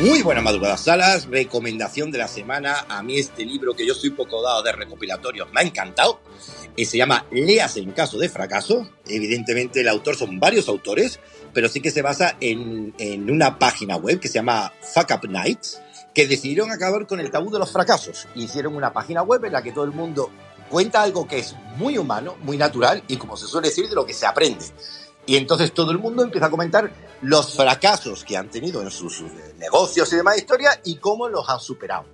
Muy buenas madrugadas, salas. Recomendación de la semana. A mí este libro que yo soy poco dado de recopilatorios me ha encantado. Y se llama Leas en caso de fracaso. Evidentemente el autor son varios autores, pero sí que se basa en, en una página web que se llama Fuck Up Nights, que decidieron acabar con el tabú de los fracasos. Hicieron una página web en la que todo el mundo cuenta algo que es muy humano, muy natural y como se suele decir, de lo que se aprende. Y entonces todo el mundo empieza a comentar los fracasos que han tenido en sus, negocios y demás historia y cómo los han superado.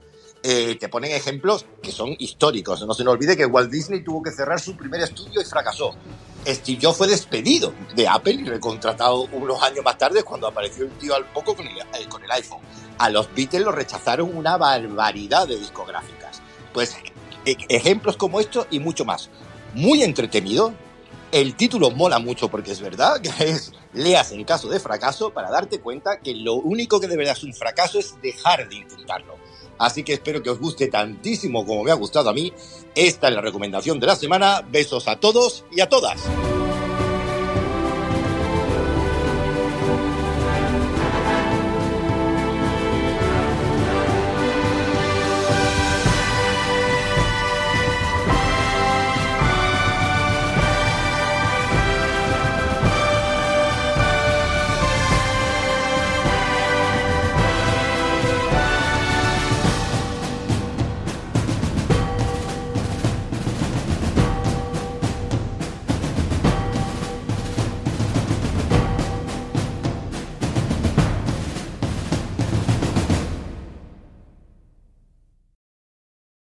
Eh, te ponen ejemplos que son históricos. No se nos olvide que Walt Disney tuvo que cerrar su primer estudio y fracasó. Steve Jobs fue despedido de Apple y recontratado unos años más tarde cuando apareció un tío al poco con el, eh, con el iPhone. A los Beatles lo rechazaron una barbaridad de discográficas. Pues e, ejemplos como estos y mucho más. Muy entretenido, el título mola mucho porque es verdad, que es leas en caso de fracaso para darte cuenta que lo único que de verdad es un fracaso es dejar de intentarlo. Así que espero que os guste tantísimo como me ha gustado a mí. Esta es la recomendación de la semana. Besos a todos y a todas.